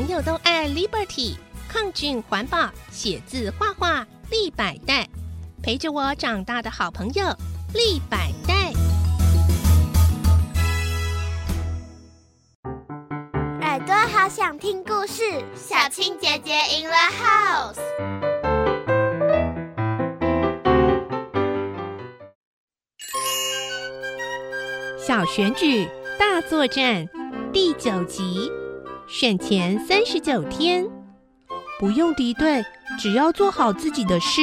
朋友都爱 Liberty，抗菌环保，写字画画立百代，陪着我长大的好朋友立百代。耳朵好想听故事，小青姐姐 in the house。小选举大作战第九集。选前三十九天，不用敌对，只要做好自己的事。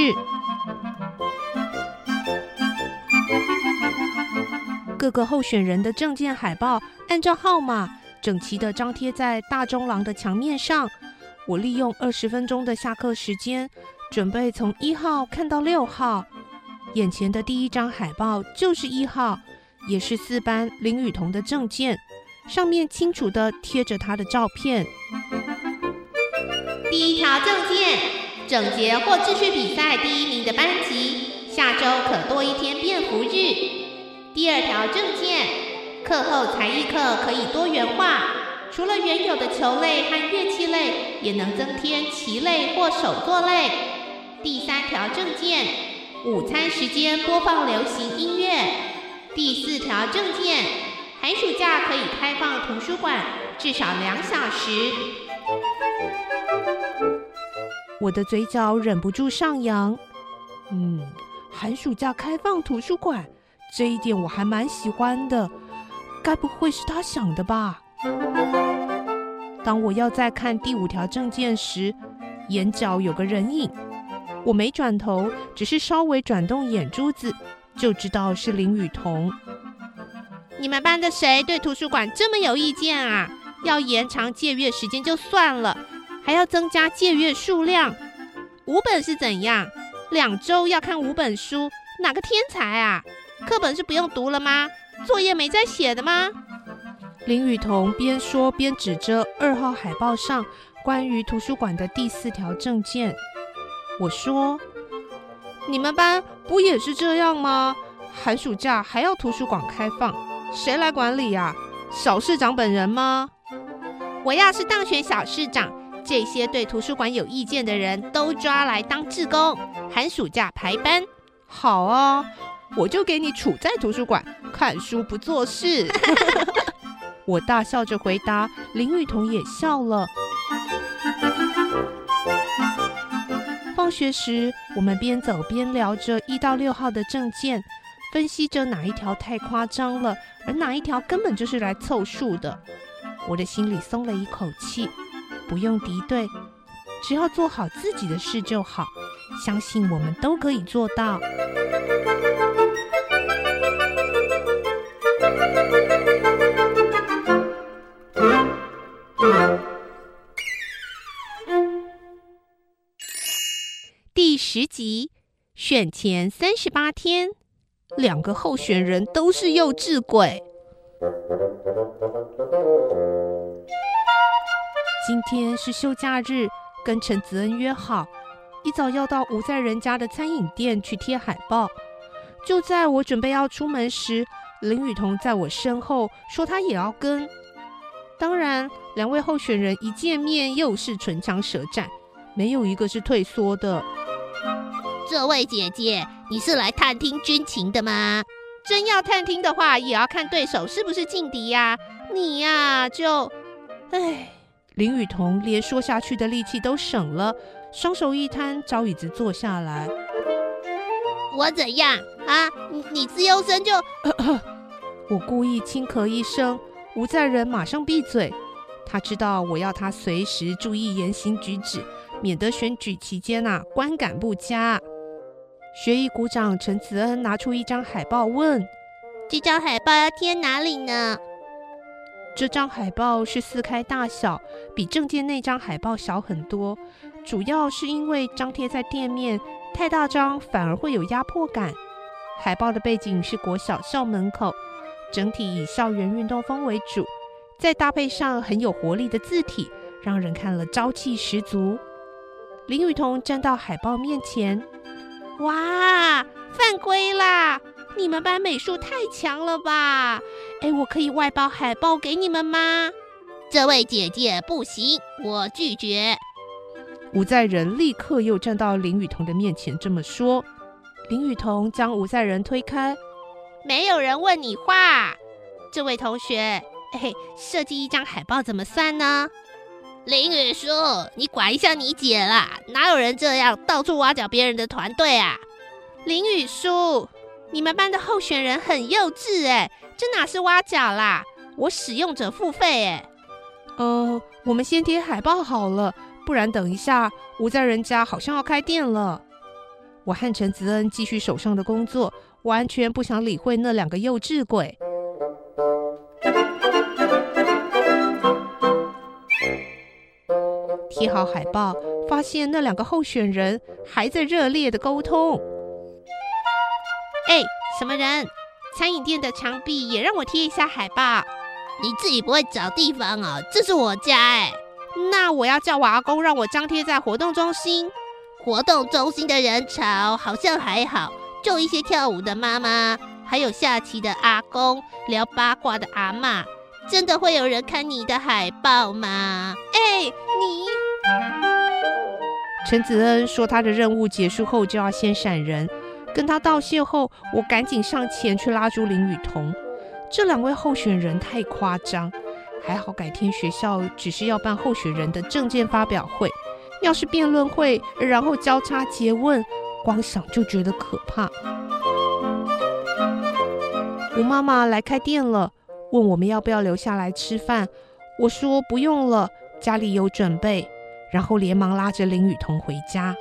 各个候选人的证件海报按照号码整齐的张贴在大中廊的墙面上。我利用二十分钟的下课时间，准备从一号看到六号。眼前的第一张海报就是一号，也是四班林雨桐的证件。上面清楚的贴着他的照片。第一条证件：整洁或秩序比赛第一名的班级，下周可多一天便服日。第二条证件：课后才艺课可以多元化，除了原有的球类和乐器类，也能增添棋类或手作类。第三条证件：午餐时间播放流行音乐。第四条证件。寒暑假可以开放图书馆至少两小时。我的嘴角忍不住上扬。嗯，寒暑假开放图书馆这一点我还蛮喜欢的。该不会是他想的吧？当我要再看第五条证件时，眼角有个人影。我没转头，只是稍微转动眼珠子，就知道是林雨桐。你们班的谁对图书馆这么有意见啊？要延长借阅时间就算了，还要增加借阅数量。五本是怎样？两周要看五本书，哪个天才啊？课本是不用读了吗？作业没在写的吗？林雨桐边说边指着二号海报上关于图书馆的第四条证件。我说：“你们班不也是这样吗？寒暑假还要图书馆开放？”谁来管理呀？小市长本人吗？我要是当选小市长，这些对图书馆有意见的人都抓来当志工，寒暑假排班。好啊，我就给你处在图书馆看书不做事。我大笑着回答，林雨桐也笑了。放学时，我们边走边聊着一到六号的证件。分析着哪一条太夸张了，而哪一条根本就是来凑数的。我的心里松了一口气，不用敌对，只要做好自己的事就好。相信我们都可以做到。第十集，选前三十八天。两个候选人都是幼稚鬼。今天是休假日，跟陈子恩约好，一早要到吴在人家的餐饮店去贴海报。就在我准备要出门时，林雨桐在我身后说他也要跟。当然，两位候选人一见面又是唇枪舌战，没有一个是退缩的。这位姐姐，你是来探听军情的吗？真要探听的话，也要看对手是不是劲敌呀。你呀，就……哎，林雨桐连说下去的力气都省了，双手一摊，找椅子坐下来。我怎样啊？你你自由身就 我故意轻咳一声，吴在仁马上闭嘴。他知道我要他随时注意言行举止，免得选举期间呐观感不佳。学艺股长陈子恩拿出一张海报，问：“这张海报要贴哪里呢？”这张海报是撕开大小，比证件那张海报小很多。主要是因为张贴在店面太大张，反而会有压迫感。海报的背景是国小校门口，整体以校园运动风为主，再搭配上很有活力的字体，让人看了朝气十足。林雨桐站到海报面前。哇，犯规啦！你们班美术太强了吧？哎，我可以外包海报给你们吗？这位姐姐不行，我拒绝。吴在仁立刻又站到林雨桐的面前，这么说。林雨桐将吴在仁推开，没有人问你话。这位同学，嘿，设计一张海报怎么算呢？林雨叔，你管一下你姐啦！哪有人这样到处挖角别人的团队啊？林雨叔，你们班的候选人很幼稚哎，这哪是挖角啦？我使用者付费哎。呃，我们先贴海报好了，不然等一下吴在人家好像要开店了。我和陈子恩继续手上的工作，完全不想理会那两个幼稚鬼。好海报，发现那两个候选人还在热烈的沟通。哎，什么人？餐饮店的墙壁也让我贴一下海报。你自己不会找地方啊？这是我家哎。那我要叫我阿公让我张贴在活动中心。活动中心的人潮好像还好，就一些跳舞的妈妈，还有下棋的阿公，聊八卦的阿妈。真的会有人看你的海报吗？哎，你。陈子恩说他的任务结束后就要先闪人，跟他道谢后，我赶紧上前去拉住林雨桐。这两位候选人太夸张，还好改天学校只是要办候选人的证件发表会。要是辩论会，然后交叉诘问，光想就觉得可怕。吴妈妈来开店了，问我们要不要留下来吃饭。我说不用了，家里有准备。然后连忙拉着林雨桐回家。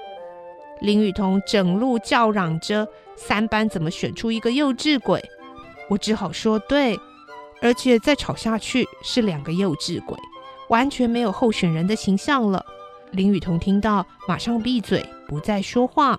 林雨桐整路叫嚷着：“三班怎么选出一个幼稚鬼？”我只好说：“对，而且再吵下去是两个幼稚鬼，完全没有候选人的形象了。”林雨桐听到，马上闭嘴，不再说话。